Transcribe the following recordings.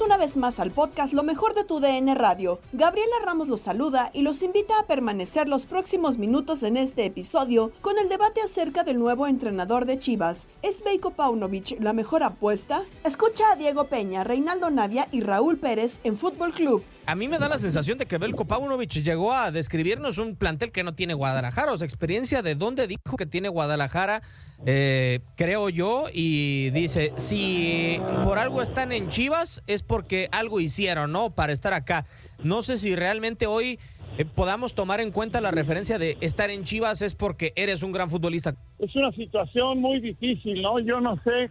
Una vez más al podcast Lo mejor de tu DN Radio. Gabriela Ramos los saluda y los invita a permanecer los próximos minutos en este episodio con el debate acerca del nuevo entrenador de Chivas. ¿Es Beiko Paunovic la mejor apuesta? Escucha a Diego Peña, Reinaldo Navia y Raúl Pérez en Fútbol Club. A mí me da la sensación de que Belko Paunovic llegó a describirnos un plantel que no tiene Guadalajara, o sea, experiencia de dónde dijo que tiene Guadalajara, eh, creo yo, y dice, si por algo están en Chivas es porque algo hicieron, ¿no? Para estar acá. No sé si realmente hoy eh, podamos tomar en cuenta la referencia de estar en Chivas es porque eres un gran futbolista. Es una situación muy difícil, ¿no? Yo no sé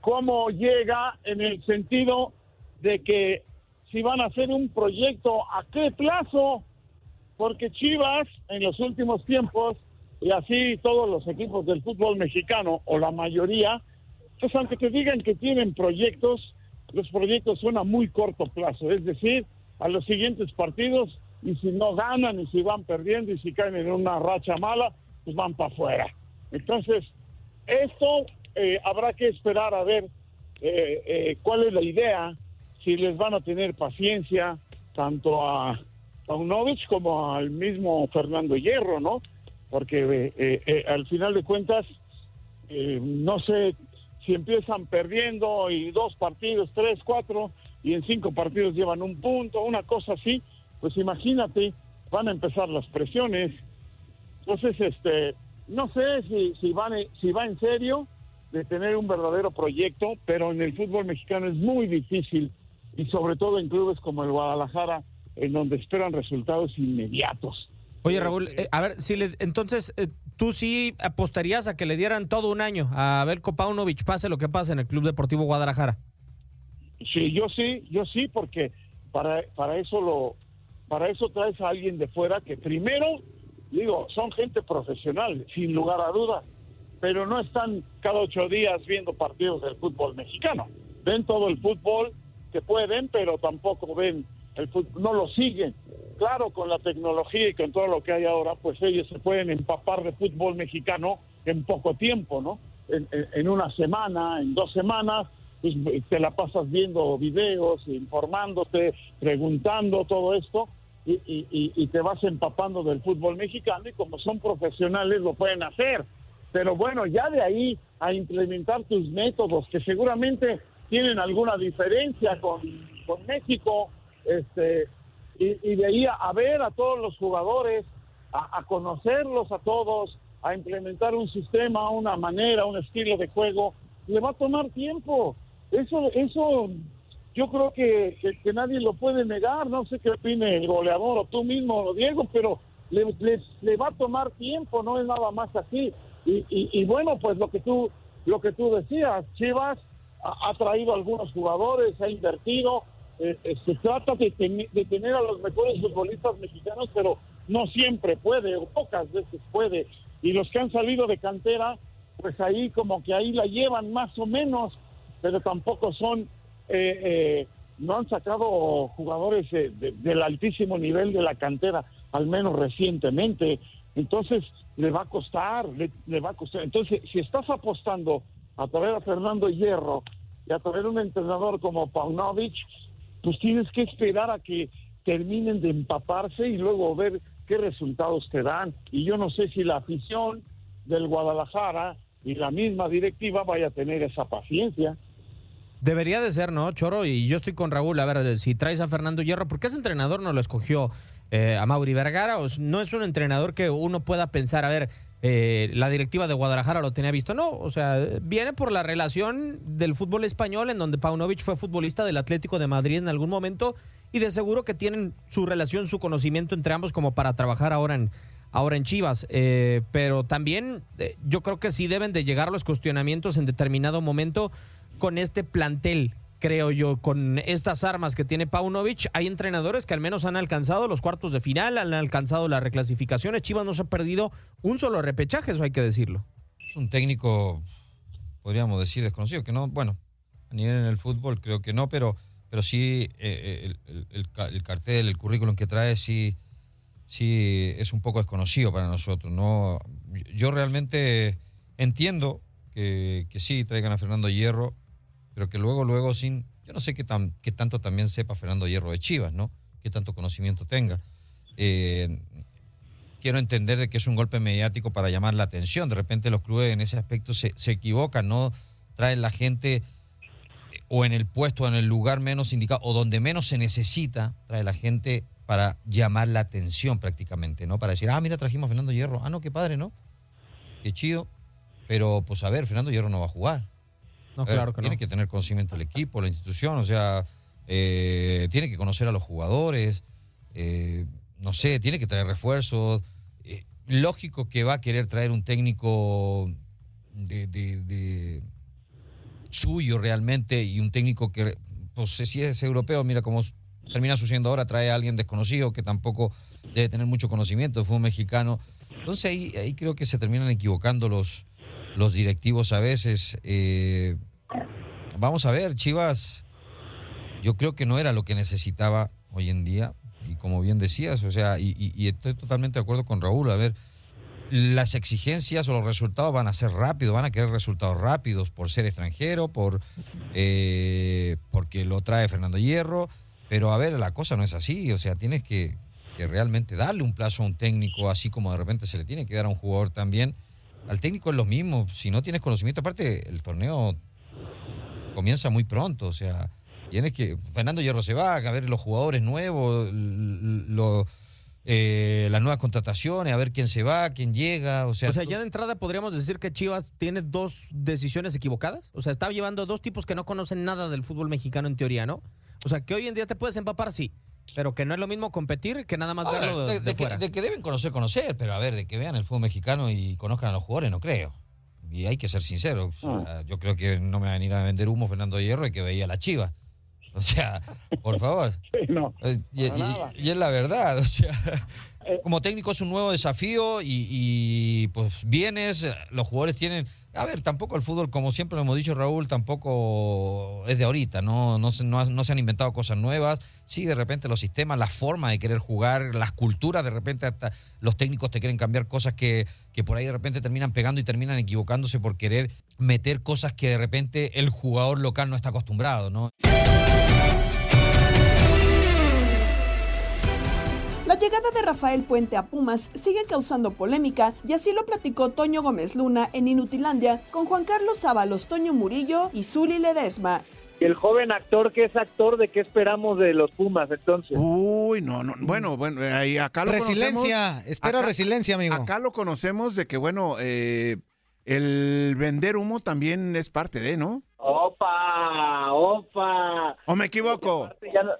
cómo llega en el sentido de que si van a hacer un proyecto a qué plazo, porque Chivas en los últimos tiempos, y así todos los equipos del fútbol mexicano, o la mayoría, pues aunque te digan que tienen proyectos, los proyectos son a muy corto plazo, es decir, a los siguientes partidos, y si no ganan, y si van perdiendo, y si caen en una racha mala, pues van para afuera. Entonces, esto eh, habrá que esperar a ver eh, eh, cuál es la idea si les van a tener paciencia tanto a Paunovic como al mismo Fernando Hierro, ¿no? Porque eh, eh, al final de cuentas, eh, no sé si empiezan perdiendo y dos partidos, tres, cuatro, y en cinco partidos llevan un punto, una cosa así, pues imagínate, van a empezar las presiones. Entonces, este, no sé si, si, van, si va en serio de tener un verdadero proyecto, pero en el fútbol mexicano es muy difícil y sobre todo en clubes como el Guadalajara, en donde esperan resultados inmediatos. Oye, Raúl, eh, a ver, si le, entonces eh, tú sí apostarías a que le dieran todo un año a Belko Paunovic, pase lo que pase en el Club Deportivo Guadalajara. Sí, yo sí, yo sí, porque para, para eso lo, para eso traes a alguien de fuera que primero, digo, son gente profesional, sin lugar a dudas, pero no están cada ocho días viendo partidos del fútbol mexicano. Ven todo el fútbol pueden, pero tampoco ven el fútbol, no lo siguen. Claro, con la tecnología y con todo lo que hay ahora, pues ellos se pueden empapar de fútbol mexicano en poco tiempo, ¿no? En, en- en una semana, en dos semanas, te la pasas viendo videos, informándote, preguntando todo esto, y- y- y te vas empapando del fútbol mexicano, y como son profesionales lo pueden hacer. Pero bueno, ya de ahí a implementar tus métodos, que seguramente tienen alguna diferencia con, con México, este, y, y de ahí a, ver a todos los jugadores, a, conocerlos a todos, a implementar un sistema, una manera, un estilo de juego, le va a tomar tiempo. Eso, eso yo creo que, que- nadie lo puede negar, no sé qué opine el goleador o tú mismo, Diego, pero le, le- le va a tomar tiempo, no es nada más así. Y, y- y bueno, pues lo que tú, lo que tú decías, Chivas ha, traído algunos jugadores, ha invertido, eh, eh, se trata de, ten- de tener a los mejores futbolistas mexicanos, pero no siempre puede, o pocas veces puede. Y los que han salido de cantera, pues ahí como que ahí la llevan más o menos, pero tampoco son, eh, eh, no han sacado jugadores de- del altísimo nivel de la cantera, al menos recientemente. Entonces, le va a costar, le, le va a costar. Entonces, si estás apostando a traer a Fernando Hierro y a traer un entrenador como Paunovic, pues tienes que esperar a que terminen de empaparse y luego ver qué resultados te dan. Y yo no sé si la afición del Guadalajara y la misma directiva vaya a tener esa paciencia. Debería de ser, ¿no, Choro? Y yo estoy con Raúl. A ver, si traes a Fernando Hierro, ¿por qué ese entrenador no lo escogió eh, a Mauri Vergara? O no es un entrenador que uno pueda pensar, a ver, eh, la directiva de Guadalajara lo tenía visto. No, o sea, viene por la relación del fútbol español, en donde Paunovic fue futbolista del Atlético de Madrid en algún momento, y de seguro que tienen su relación, su conocimiento entre ambos como para trabajar ahora en, ahora en Chivas. Eh, pero también eh, yo creo que sí deben de llegar los cuestionamientos en determinado momento con este plantel, creo yo, con estas armas que tiene Paunovic. Hay entrenadores que al menos han alcanzado los cuartos de final, han alcanzado las reclasificaciones. Chivas no se ha perdido un solo repechaje, eso hay que decirlo. Es un técnico, podríamos decir, desconocido, que no, bueno, a nivel en el fútbol creo que no, pero, pero sí eh, el, el- el cartel, el currículum que trae, sí, sí es un poco desconocido para nosotros. ¿no? Yo realmente entiendo que, que sí traigan a Fernando Hierro, pero que luego, luego sin, yo no sé qué, tan, qué tanto también sepa Fernando Hierro de Chivas, ¿no? Qué tanto conocimiento tenga. Eh, quiero entender de que es un golpe mediático para llamar la atención. De repente los clubes en ese aspecto se, se equivocan, no traen la gente eh, o en el puesto, o en el lugar menos indicado, o donde menos se necesita, trae la gente para llamar la atención prácticamente, ¿no? Para decir, ah, mira, trajimos a Fernando Hierro. Ah, no, qué padre, ¿no? Qué chido. Pero, pues, a ver, Fernando Hierro no va a jugar. No, ver, claro que no. tiene que tener conocimiento del equipo, la institución, o sea, eh, tiene que conocer a los jugadores, eh, no sé, tiene que traer refuerzos. Eh, lógico que va a querer traer un técnico de, de- de suyo realmente y un técnico que, pues si es europeo, mira cómo termina sucediendo ahora, trae a alguien desconocido que tampoco debe tener mucho conocimiento, fue un mexicano. Entonces ahí, ahí creo que se terminan equivocando los, los directivos a veces. Eh, vamos a ver, Chivas, yo creo que no era lo que necesitaba hoy en día. Y como bien decías, o sea, y, estoy totalmente de acuerdo con Raúl. A ver, las exigencias o los resultados van a ser rápidos, van a querer resultados rápidos por ser extranjero, por eh, porque lo trae Fernando Hierro. Pero a ver, la cosa no es así. O sea, tienes que, que realmente darle un plazo a un técnico, así como de repente se le tiene que dar a un jugador también. Al técnico es lo mismo. Si no tienes conocimiento, aparte, el torneo comienza muy pronto. O sea, tienes que. Fernando Hierro se va, a ver los jugadores nuevos, lo- eh, las nuevas contrataciones, a ver quién se va, quién llega. O sea, O sea, ya de entrada podríamos decir que Chivas tiene dos decisiones equivocadas. O sea, está llevando dos tipos que no conocen nada del fútbol mexicano en teoría, ¿no? O sea, que hoy en día te puedes empapar, sí. Pero que no es lo mismo competir que nada más Ahora, verlo de, de, de de que, fuera. de que deben conocer, conocer, pero a ver, de que vean el fútbol mexicano y conozcan a los jugadores, no creo. Y hay que ser sinceros. O sea, yo creo que no me va a venir a vender humo Fernando Hierro y que veía la chiva. O sea, por favor. Sí, no, Eh, Y, y es la verdad, o sea, Eh. como técnico es un nuevo desafío y, pues vienes, los jugadores tienen, a ver, tampoco el fútbol, como siempre lo hemos dicho Raúl, tampoco es de ahorita, no, no, se, no, no se han inventado cosas nuevas, sí, de repente los sistemas, la forma de querer jugar, las culturas, de repente hasta los técnicos te quieren cambiar cosas que, que por ahí de repente terminan pegando y terminan equivocándose por querer meter cosas que de repente el jugador local no está acostumbrado, ¿no? Llegada de Rafael Puente a Pumas sigue causando polémica y así lo platicó Toño Gómez Luna en Inutilandia con Juan Carlos Ábalos, Toño Murillo y Zuli Ledesma. Y el joven actor que es actor, ¿de qué esperamos de los Pumas entonces? Uy, no, no, bueno, bueno, ahí acá lo Resiliencia, conocemos. espero resiliencia, amigo. Acá lo conocemos de que, bueno, eh, el vender humo también es parte de, ¿no? ¡Opa! ¡Opa! ¿O me equivoco? Aparte, ya no-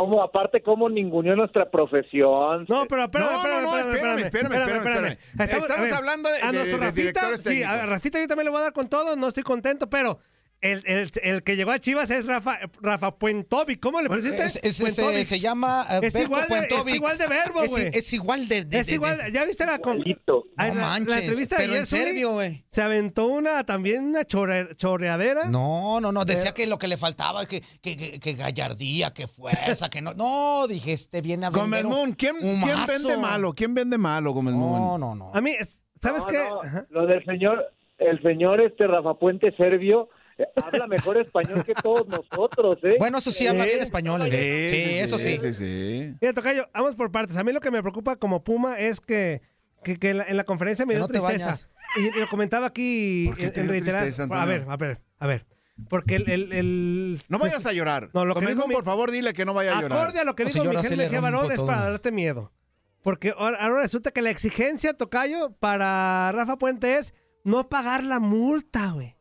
¿Cómo, aparte, cómo ninguneó nuestra profesión? No, pero espérame, No, no, espérame, no, espérame, espérame, espérame, espérame, espérame. Estamos a ver, hablando de- a de- nuestro de Rafita, directores Sí, a. Rafita yo también le voy a dar con todo, no estoy contento, pero el, el- el que llegó a Chivas es Rafa, Rafa Puentovic. ¿Cómo le pusiste? Es- es- se, se llama eh, Es igual, de, es igual de verbo, Es- güey. Es, igual de... de- Es igual, de- ¿ya viste la, con- No la- entrevista pero de en ayer, serio, güey. Se aventó una también una chorre- chorreadera. No, no, no, decía que lo que le faltaba es que, que, que, que gallardía, que fuerza, que no. No, dije, este viene a vender Gómez un- Moon, ¿quién, un quién vende malo? ¿Quién vende malo, Gómez No, Moon? no, no. A mí, es- ¿sabes No, qué? no. Lo del señor, el señor este Rafa Puente Serbio, eh, habla mejor español que todos nosotros, ¿eh? Bueno, eso sí habla bien español. el- Sí, Sí, eso sí. sí, sí. Mira, Tocayo, vamos por partes. A mí lo que me preocupa como Puma es que, que, que en, la, en la conferencia me dio no tristeza. Y lo comentaba aquí ¿Por qué en, te en dio reiterar- tristeza, A ver, a ver, a ver. Porque el... el- el- No vayas a llorar. No, lo que dijo mi- por favor, dile que no vaya a llorar. Acorde a lo que si dijo Miguel le Mejía Barón es para darte miedo. Porque ahora, ahora resulta que la exigencia, Tocayo, para Rafa Puente es no pagar la multa, güey.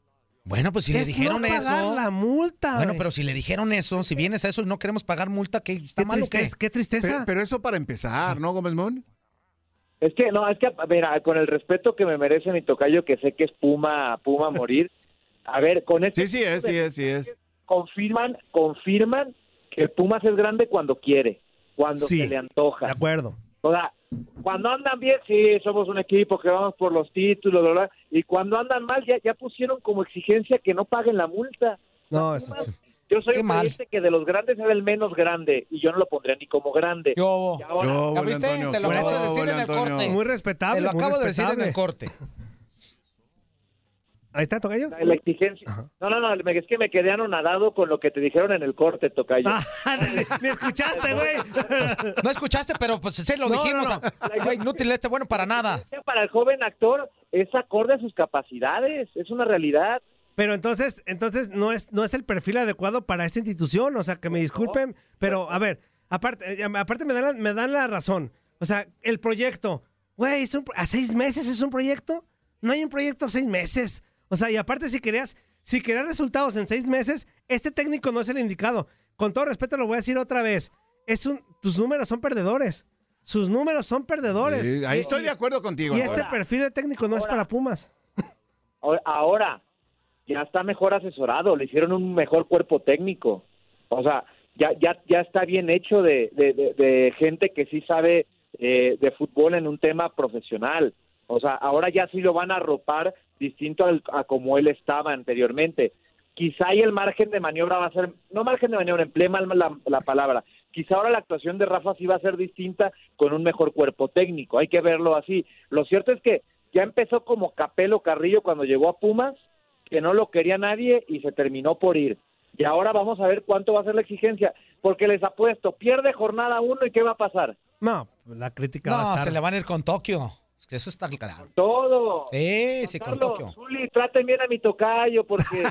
Bueno, pues si le dijeron no pagar eso. la multa, Bueno, pero si le dijeron eso, si vienes a eso y no queremos pagar multa, ¿qué está qué, mal o qué? tristeza, qué tristeza. Pero, pero eso para empezar, ¿no, Gómez Moon? Es que, no, es que, mira, con el respeto que me merece mi tocayo, que sé que es Puma, Puma morir, a ver, con este... Sí, sí es, sí es, sí es. Confirman, confirman que el Pumas es grande cuando quiere, cuando Sí. se le antoja. De acuerdo. O sea, cuando andan bien, sí, somos un equipo que vamos por los títulos, bla, bla, y cuando andan mal, ya, ya pusieron como exigencia que no paguen la multa. No, es- Yo soy un creyente que de los grandes era el menos grande, y yo no lo pondría ni como grande. Yo, ahora, Yo, ¿Ya viste? Antonio. Te lo Yo, acabo de decir en el corte. muy respetable. te lo acabo de decir en el corte. Ahí está, Tocayo. la exigencia. No, no, no, me- es que me quedé anonadado con lo que te dijeron en el corte, Tocayo. Ah, ni escuchaste, güey. No escuchaste, pero pues sí lo No, dijimos. no, no. ah, inútil este, bueno para nada. Para el joven actor es acorde a sus capacidades, es una realidad. Pero entonces, entonces no es, no es el perfil adecuado para esta institución. O sea, que me disculpen, pero a ver, aparte, eh, aparte me dan la, me dan la razón. O sea, el proyecto, güey, es un pro- a seis meses es un proyecto. No hay un proyecto a seis meses. O sea, y aparte si querías, si querías resultados en seis meses, este técnico no es el indicado. Con todo respeto lo voy a decir otra vez. Es un, tus números son perdedores. Sus números son perdedores. Sí, ahí Y- estoy de acuerdo contigo. Y este perfil de técnico no es para Pumas. Ahora- Ahora, ya está mejor asesorado, le hicieron un mejor cuerpo técnico. O sea, ya, ya, ya está bien hecho de, de, de- de gente que sí sabe eh, de fútbol en un tema profesional. O sea, ahora ya sí lo van a arropar distinto al- a como él estaba anteriormente. Quizá ahí el margen de maniobra va a ser, no margen de maniobra, emplee mal la, la palabra. Quizá ahora la actuación de Rafa sí va a ser distinta con un mejor cuerpo técnico. Hay que verlo así. Lo cierto es que ya empezó como Capelo Carrillo cuando llegó a Pumas, que no lo quería nadie y se terminó por ir. Y ahora vamos a ver cuánto va a ser la exigencia, porque les apuesto, pierde jornada uno y ¿qué va a pasar? No, la crítica va a No, estar. se le van a ir con Tokio. Eso está claro. Todo. Sí, sí, con Carlos. Zuli, traten bien a mi tocayo porque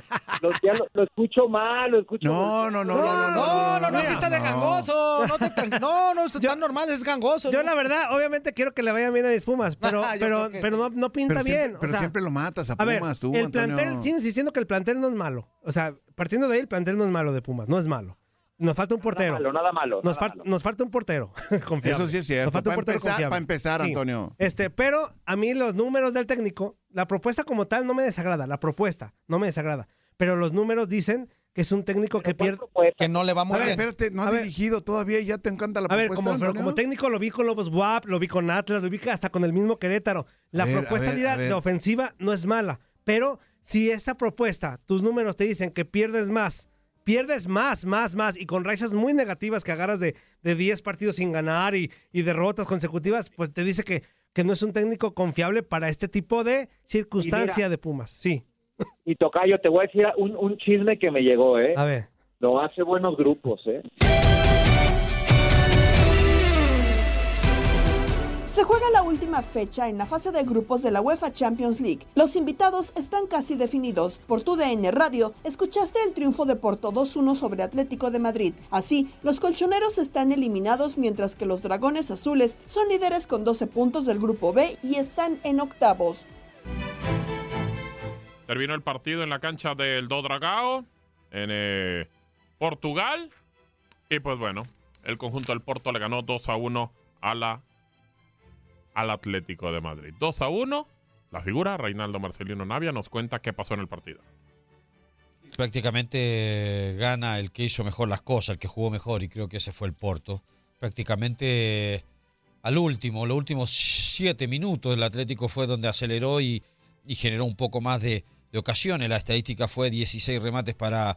lo, ya lo, lo escucho mal, lo escucho No, no, no, no, no, No, no, no, sí está de no. gangoso. No, te no, no, está tan normal, es gangoso. Yo ¿no? la verdad, obviamente quiero que le vaya bien a mis Pumas, pero, Ah, pero, pero no, no pinta Pero, bien. siempre, o pero sea, siempre lo matas a a ver, Pumas, tú, el Antonio. plantel, sigo insistiendo que el plantel no es malo. O sea, partiendo de ahí, el plantel no es malo de Pumas, no es malo. Nos falta un Nada portero. malo, nada malo. Nos, nada fal- malo. nos falta un portero confiable. Eso sí es cierto. Nos falta un Para portero empezar- confiable. para empezar, Antonio. Este, pero a mí los números del técnico, la propuesta como tal no me desagrada. La propuesta no me desagrada. Pero los números dicen que es un técnico que Pero ¿cuál pierde. propuesta? Que no le va muy A ver, bien. espérate, no A ha ver. dirigido todavía y ya te encanta la A ver, propuesta, como, pero como técnico lo vi con Lobos WAP, lo vi con Atlas, lo vi hasta con el mismo Querétaro. La ver, propuesta ver. de ofensiva no es mala, pero si esa propuesta, tus números te dicen que pierdes más, pierdes más, más, más, y con rachas muy negativas que agarras de, de 10 partidos sin ganar y, y derrotas consecutivas, pues te dice que, que no es un técnico confiable para este tipo de circunstancia de Pumas. Sí, Y Tocayo, te voy a decir un, un chisme que me llegó, ¿eh? a ver. No hace buenos grupos, ¿eh? Se juega la última fecha en la fase de grupos de la UEFA Champions League. Los invitados están casi definidos. Por tu DN Radio, escuchaste el triunfo de Porto 2-1 sobre Atlético de Madrid. Así, los colchoneros están eliminados mientras que los dragones azules son líderes con 12 puntos del grupo B y están en octavos. Terminó el partido en la cancha del Do Dragao, en eh, Portugal. Y pues bueno, el conjunto del Porto le ganó 2 a 1 a la, al Atlético de Madrid. 2 a 1. La figura, Reinaldo Marcelino Navia, nos cuenta qué pasó en el partido. prácticamente gana el que hizo mejor las cosas, el que jugó mejor, y creo que ese fue el Porto. Prácticamente al último, los últimos siete minutos, el Atlético fue donde aceleró y, generó un poco más de, de, ocasiones. La estadística fue 16 remates para,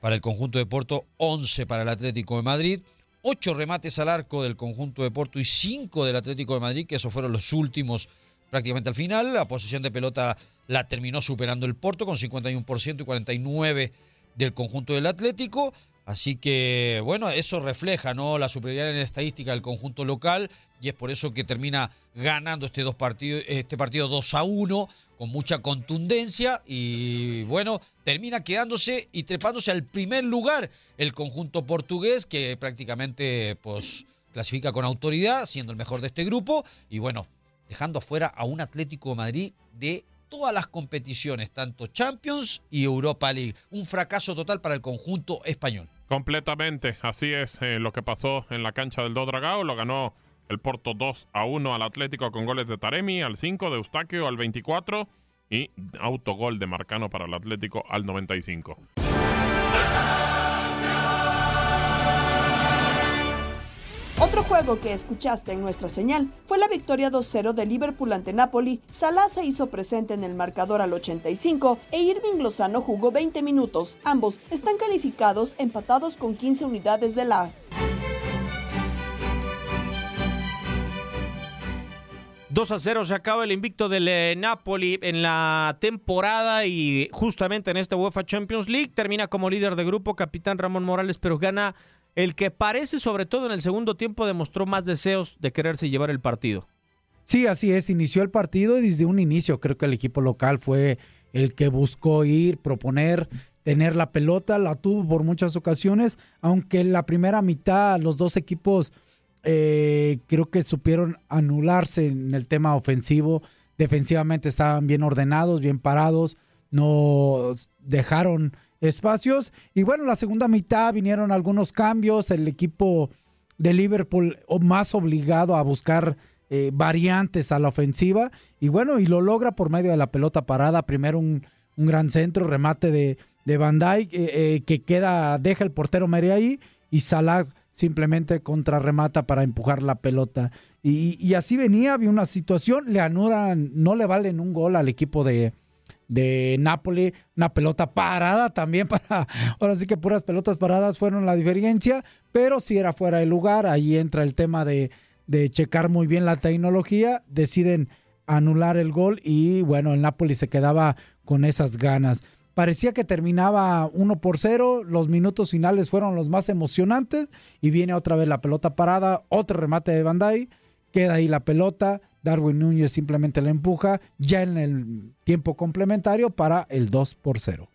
para el conjunto de Porto, 11 para el Atlético de Madrid. 8 remates al arco del conjunto de Porto y 5 del Atlético de Madrid, que esos fueron los últimos prácticamente al final. La posición de pelota la terminó superando el Porto con 51% y 49% del conjunto del Atlético. Así que, bueno, eso refleja ¿no? la superioridad en la estadística del conjunto local y es por eso que termina ganando este, dos partidos, este partido 2 a 1 con mucha contundencia y, bueno, termina quedándose y trepándose al primer lugar el conjunto portugués que prácticamente pues, clasifica con autoridad, siendo el mejor de este grupo y, bueno, dejando afuera a un Atlético de Madrid de todas las competiciones, tanto Champions y Europa League. Un fracaso total para el conjunto español. Completamente, así es eh, lo que pasó en la cancha del Dodragao, lo ganó el Porto 2 a 1 al Atlético con goles de Taremi al 5, de Eustaquio al 24 y autogol de Marcano para el Atlético al 95. Otro juego que escuchaste en nuestra señal fue la victoria 2-0 de Liverpool ante Napoli. Salah se hizo presente en el marcador al 85 e Irving Lozano jugó 20 minutos. Ambos están calificados empatados con 15 unidades de la 2 a 0 se acaba el invicto del eh, Napoli en la temporada y justamente en esta UEFA Champions League termina como líder de grupo capitán Ramón Morales, pero gana el que parece, sobre todo en el segundo tiempo, demostró más deseos de quererse llevar el partido. Sí, así es, inició el partido y desde un inicio creo que el equipo local fue el que buscó ir, proponer, tener la pelota, la tuvo por muchas ocasiones, aunque en la primera mitad los dos equipos eh, creo que supieron anularse en el tema ofensivo, defensivamente estaban bien ordenados, bien parados, no dejaron espacios. Y bueno, la segunda mitad vinieron algunos cambios, el equipo de Liverpool más obligado a buscar eh, variantes a la ofensiva. Y bueno, y lo logra por medio de la pelota parada. Primero un, un gran centro, remate de, de Van Dijk, eh, que queda, deja el portero Meri ahí y Salah simplemente contrarremata para empujar la pelota. Y, así venía, había una situación, le anulan, no le valen un gol al equipo de, de Napoli, una pelota parada también para, ahora sí que puras pelotas paradas fueron la diferencia, pero si era fuera de lugar, ahí entra el tema de, de checar muy bien la tecnología, deciden anular el gol y bueno, el Napoli se quedaba con esas ganas. Parecía que terminaba 1 por 0, los minutos finales fueron los más emocionantes y viene otra vez la pelota parada, otro remate de Bandai, queda ahí la pelota, Darwin Núñez simplemente la empuja ya en el tiempo complementario para el 2 por 0.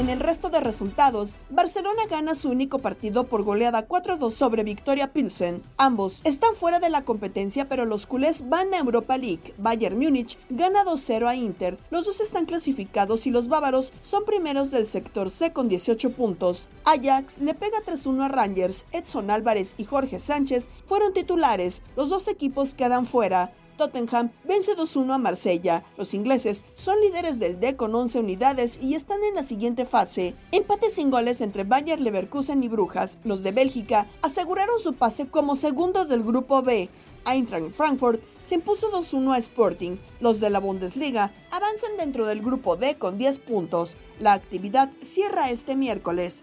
En el resto de resultados, Barcelona gana su único partido por goleada 4-2 sobre Victoria Pilsen. Ambos están fuera de la competencia, pero los culés van a Europa League. Bayern Múnich gana 2-0 a Inter. Los dos están clasificados y los bávaros son primeros del sector C con 18 puntos. Ajax le pega 3-1 a Rangers. Edson Álvarez y Jorge Sánchez fueron titulares. Los dos equipos quedan fuera. Tottenham vence 2-1 a Marsella. Los ingleses son líderes del D con 11 unidades y están en la siguiente fase. Empate sin goles entre Bayer Leverkusen y Brujas. Los de Bélgica aseguraron su pase como segundos del grupo B. Eintracht Frankfurt se impuso 2-1 a Sporting. Los de la Bundesliga avanzan dentro del grupo D con 10 puntos. La actividad cierra este miércoles.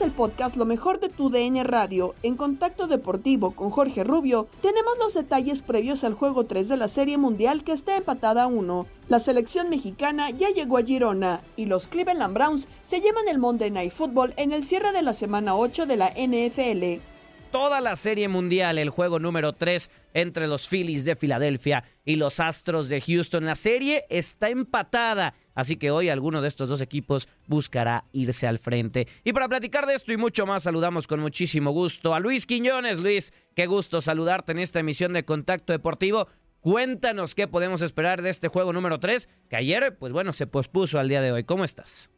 El podcast Lo mejor de tu DN Radio en contacto deportivo con Jorge Rubio. Tenemos los detalles previos al juego 3 de la Serie Mundial que está empatada a 1. La selección mexicana ya llegó a Girona y los Cleveland Browns se llevan el Monday Night Football en el cierre de la semana 8 de la NFL. Toda la Serie Mundial, el juego número 3 entre los Phillies de Filadelfia y los Astros de Houston. La serie está empatada Así que hoy alguno de estos dos equipos buscará irse al frente. Y para platicar de esto y mucho más, saludamos con muchísimo gusto a Luis Quiñones. Luis, qué gusto saludarte en esta emisión de Contacto Deportivo. Cuéntanos qué podemos esperar de este juego número 3, que ayer, pues bueno, se pospuso al día de hoy. ¿Cómo estás?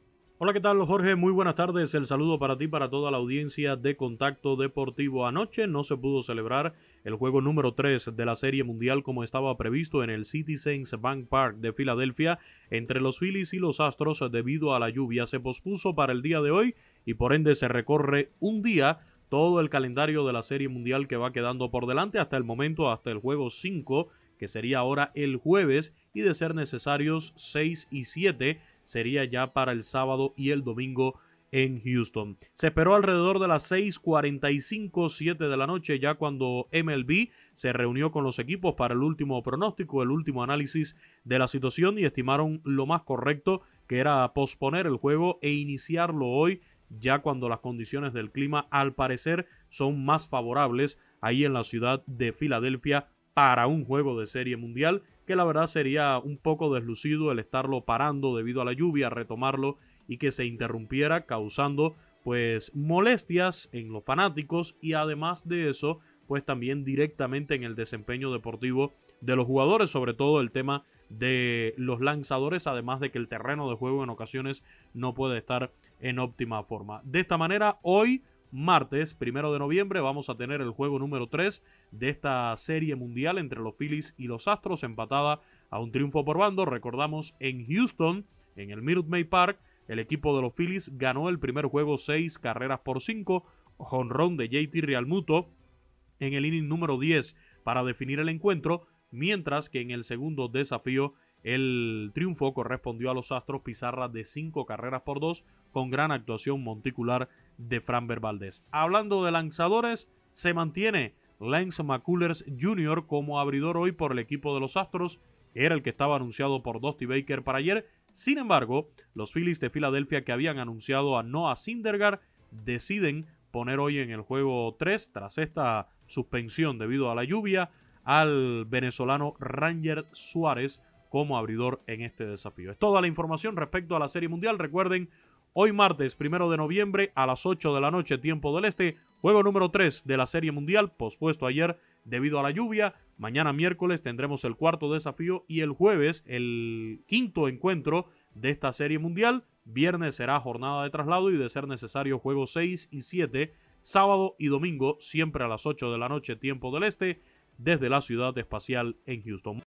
Hola, ¿qué tal Jorge? Muy buenas tardes. El saludo para ti, para toda la audiencia de Contacto Deportivo. Anoche no se pudo celebrar el juego número 3 de la Serie Mundial como estaba previsto en el Citizens Bank Park de Filadelfia entre los Phillies y los Astros debido a la lluvia. Se pospuso para el día de hoy y por ende se recorre un día todo el calendario de la Serie Mundial que va quedando por delante hasta el momento, hasta el juego 5 que sería ahora el jueves, y de ser necesarios 6 y 7 sería ya para el sábado y el domingo en Houston. Se esperó alrededor de las 6:45, 7 de la noche, ya cuando MLB se reunió con los equipos para el último pronóstico, el último análisis de la situación y estimaron lo más correcto que era posponer el juego e iniciarlo hoy, ya cuando las condiciones del clima al parecer son más favorables ahí en la ciudad de Filadelfia para un juego de serie mundial, que la verdad sería un poco deslucido el estarlo parando debido a la lluvia, retomarlo y que se interrumpiera causando pues molestias en los fanáticos y además de eso pues también directamente en el desempeño deportivo de los jugadores, sobre todo el tema de los lanzadores, además de que el terreno de juego en ocasiones no puede estar en óptima forma. De esta manera, hoy martes, primero de noviembre, vamos a tener el juego número 3 de esta serie mundial entre los Phillies y los Astros, empatada a un triunfo por bando. Recordamos en Houston, en el Minute Park, el equipo de los Phillies ganó el primer juego 6 carreras por 5, jonrón de JT Realmuto en el inning número 10 para definir el encuentro, mientras que en el segundo desafío el triunfo correspondió a los Astros pizarra de 5 carreras por 2 con gran actuación monticular de Fran Valdez. Hablando de lanzadores, se mantiene Lance McCullers Jr. como abridor hoy por el equipo de los Astros. Era el que estaba anunciado por Dusty Baker para ayer. Sin embargo, los Phillies de Filadelfia que habían anunciado a Noah Syndergaard deciden poner hoy en el juego 3, tras esta suspensión debido a la lluvia, al venezolano Ranger Suárez como abridor en este desafío. Es toda la información respecto a la Serie Mundial. Recuerden, hoy martes, primero de noviembre, a las 8 de la noche, tiempo del este, juego número 3 de la Serie Mundial, pospuesto ayer debido a la lluvia. Mañana miércoles tendremos el cuarto desafío y el jueves el quinto encuentro de esta Serie Mundial. Viernes será jornada de traslado y de ser necesario juegos 6 y 7. Sábado y domingo, siempre a las 8 de la noche, tiempo del este, desde la ciudad espacial en Houston.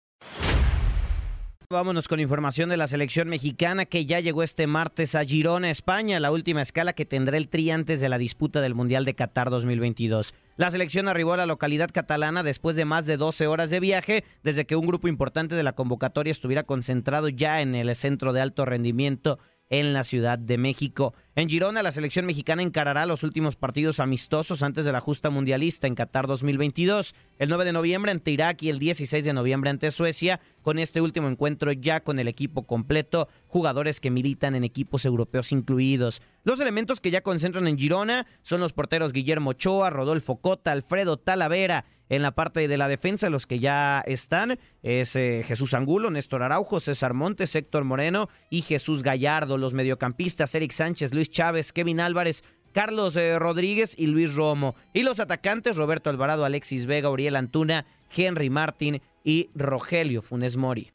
Vámonos con información de la selección mexicana que ya llegó este martes a Girona, España, la última escala que tendrá el tri antes de la disputa del Mundial de Qatar 2022. La selección arribó a la localidad catalana después de más de 12 horas de viaje, desde que un grupo importante de la convocatoria estuviera concentrado ya en el centro de alto rendimiento en la Ciudad de México. En Girona, la selección mexicana encarará los últimos partidos amistosos antes de la justa mundialista en Qatar 2022, el 9 de noviembre ante Irak y el 16 de noviembre ante Suecia, con este último encuentro ya con el equipo completo, jugadores que militan en equipos europeos incluidos. Los elementos que ya concentran en Girona son los porteros Guillermo Ochoa, Rodolfo Cota, Alfredo Talavera, en la parte de la defensa, los que ya están es eh, Jesús Angulo, Néstor Araujo, César Montes, Héctor Moreno y Jesús Gallardo. Los mediocampistas, Eric Sánchez, Luis Chávez, Kevin Álvarez, Carlos eh, Rodríguez y Luis Romo. Y los atacantes, Roberto Alvarado, Alexis Vega, Uriel Antuna, Henry Martín y Rogelio Funes Mori.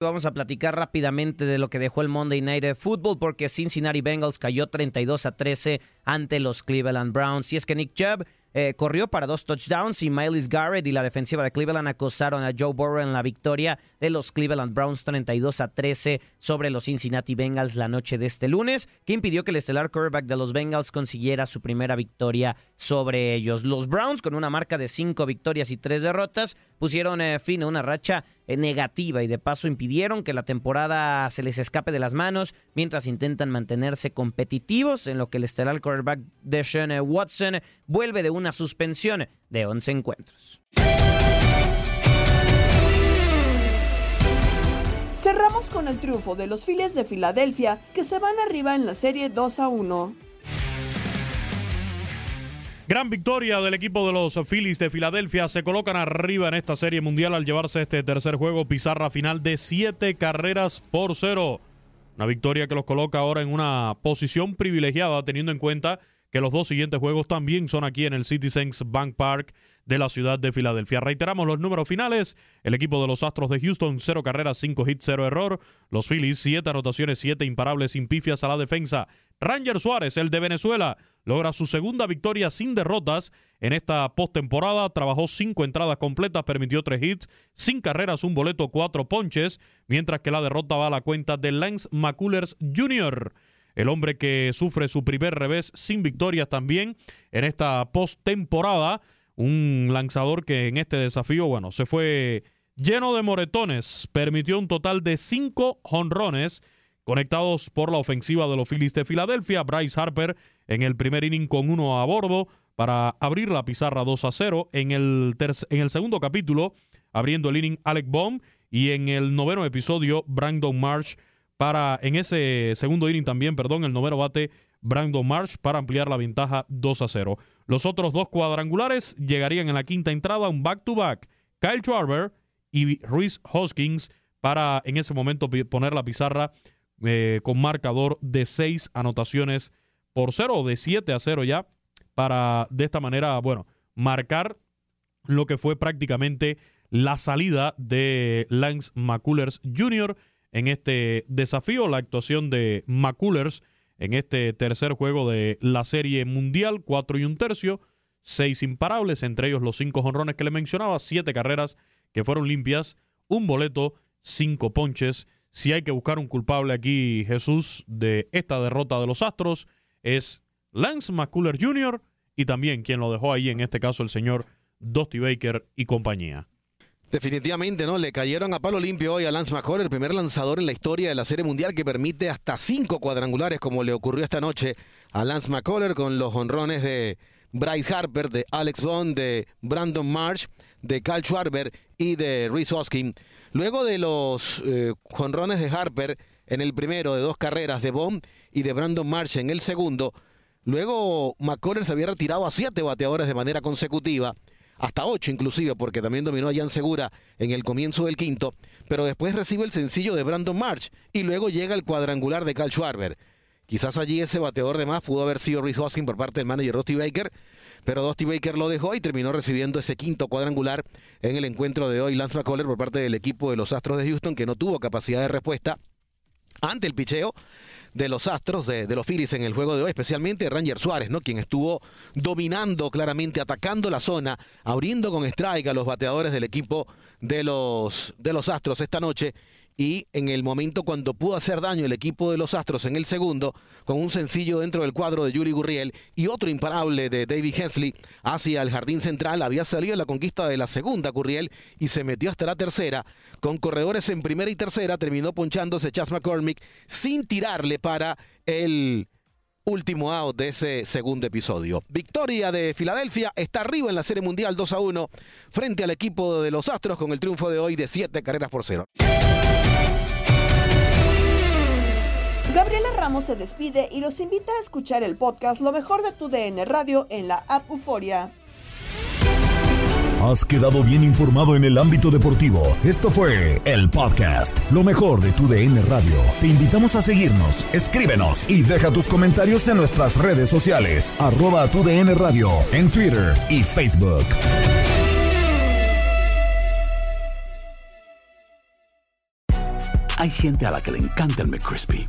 Vamos a platicar rápidamente de lo que dejó el Monday Night Football porque Cincinnati Bengals cayó 32 a 13 ante los Cleveland Browns. Y es que Nick Chubb eh, corrió para dos touchdowns y Miles Garrett y la defensiva de Cleveland acosaron a Joe Burrow en la victoria de los Cleveland Browns 32 a 13 sobre los Cincinnati Bengals la noche de este lunes, que impidió que el estelar quarterback de los Bengals consiguiera su primera victoria sobre ellos. Los Browns, con una marca de cinco victorias y tres derrotas, pusieron eh, fin a una racha eh, negativa y de paso impidieron que la temporada se les escape de las manos mientras intentan mantenerse competitivos en lo que el estelar quarterback de Sean Watson vuelve de una suspensión de 11 encuentros. Cerramos con el triunfo de los Phillies de Filadelfia que se van arriba en la serie 2 a 1. Gran victoria del equipo de los Phillies de Filadelfia. Se colocan arriba en esta serie mundial al llevarse este tercer juego. Pizarra final de siete carreras por cero. Una victoria que los coloca ahora en una posición privilegiada, teniendo en cuenta que los dos siguientes juegos también son aquí en el Citizens Bank Park de la ciudad de Filadelfia. Reiteramos los números finales. El equipo de los Astros de Houston, cero carreras, cinco hits, cero error. Los Phillies, siete anotaciones, siete imparables, sin pifias a la defensa. Ranger Suárez, el de Venezuela, logra su segunda victoria sin derrotas en esta postemporada. Trabajó cinco entradas completas, permitió tres hits, sin carreras, un boleto, cuatro ponches, mientras que la derrota va a la cuenta de Lance McCullers Jr., el hombre que sufre su primer revés sin victorias también en esta postemporada. Un lanzador que en este desafío, bueno, se fue lleno de moretones, permitió un total de cinco jonrones conectados por la ofensiva de los Phillies de Filadelfia. Bryce Harper en el primer inning con uno a bordo para abrir la pizarra 2 a 0. En el, en el segundo capítulo, abriendo el inning, Alec Baum. Y en el noveno episodio, Brandon Marsh para, en ese segundo inning también, perdón, el noveno bate, Brandon Marsh para ampliar la ventaja 2 a 0. Los otros dos cuadrangulares llegarían en la quinta entrada, un back-to-back, Kyle Schwarber y Reese Hoskins para en ese momento poner la pizarra eh, con marcador de seis anotaciones por cero o de 7 a 0 ya para de esta manera, bueno, marcar lo que fue prácticamente la salida de Lance McCullers Jr. en este desafío, la actuación de McCullers en este tercer juego de la Serie Mundial, cuatro y un tercio, seis imparables, entre ellos los cinco jonrones que le mencionaba, siete carreras que fueron limpias, un boleto, cinco ponches. Si hay que buscar un culpable aquí, Jesús, de esta derrota de los Astros, es Lance McCuller Jr. y también quien lo dejó ahí, en este caso el señor Dusty Baker y compañía. Definitivamente, ¿no? Le cayeron a palo limpio hoy a Lance McCuller, el primer lanzador en la historia de la Serie Mundial que permite hasta cinco cuadrangulares, como le ocurrió esta noche a Lance McCuller con los honrones de Bryce Harper, de Alex Bond, de Brandon Marsh, de Cal Schwarber y de Reese Hoskin. Luego de los eh, jonrones de Harper en el primero de dos carreras de Bond y de Brandon Marsh en el segundo, luego McCullers había retirado a siete bateadores de manera consecutiva hasta ocho inclusive, porque también dominó a Jan Segura en el comienzo del quinto, pero después recibe el sencillo de Brandon March y luego llega el cuadrangular de Cal Schwarber. Quizás allí ese bateador de más pudo haber sido Rhys Hoskins por parte del manager Rusty Baker, pero Dusty Baker lo dejó y terminó recibiendo ese quinto cuadrangular en el encuentro de hoy Lance McCullers por parte del equipo de los Astros de Houston que no tuvo capacidad de respuesta ante el picheo de los Astros, de, los Phillies en el juego de hoy, especialmente Ranger Suárez, ¿no? Quien estuvo dominando claramente, atacando la zona, abriendo con strike a los bateadores del equipo de los, de los Astros esta noche y en el momento cuando pudo hacer daño el equipo de los Astros en el segundo, con un sencillo dentro del cuadro de Yuri Gurriel y otro imparable de David Hensley hacia el jardín central, había salido la conquista de la segunda Gurriel y se metió hasta la tercera, con corredores en primera y tercera, terminó ponchándose Chas McCormick sin tirarle para el último out de ese segundo episodio. Victoria de Filadelfia está arriba en la Serie Mundial 2 a 1 frente al equipo de los Astros con el triunfo de hoy de 7 carreras por 0. Ramos se despide y los invita a escuchar el podcast Lo mejor de tu DN Radio en la app Euforia. Has quedado bien informado en el ámbito deportivo. Esto fue el podcast Lo mejor de tu DN Radio. Te invitamos a seguirnos, escríbenos y deja tus comentarios en nuestras redes sociales. Arroba tu DN Radio en Twitter y Facebook. Hay gente a la que le encanta el McCrispy